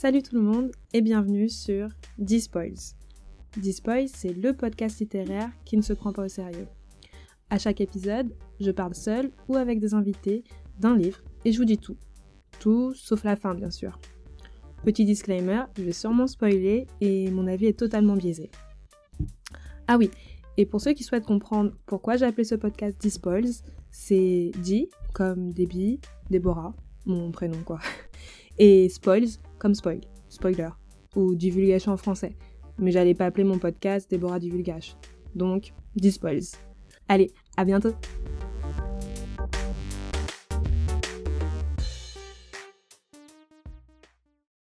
Salut tout le monde et bienvenue sur Dispoils. Dispoils, c'est le podcast littéraire qui ne se prend pas au sérieux. À chaque épisode, je parle seul ou avec des invités d'un livre et je vous dis tout. Tout sauf la fin, bien sûr. Petit disclaimer, je vais sûrement spoiler et mon avis est totalement biaisé. Ah oui, et pour ceux qui souhaitent comprendre pourquoi j'ai appelé ce podcast Dispoils, c'est Di comme Debbie, Déborah, mon prénom quoi, et Spoils comme spoil, spoiler, ou divulgation en français. Mais j'allais pas appeler mon podcast Déborah Divulgage. Donc, Dispoils. Allez, à bientôt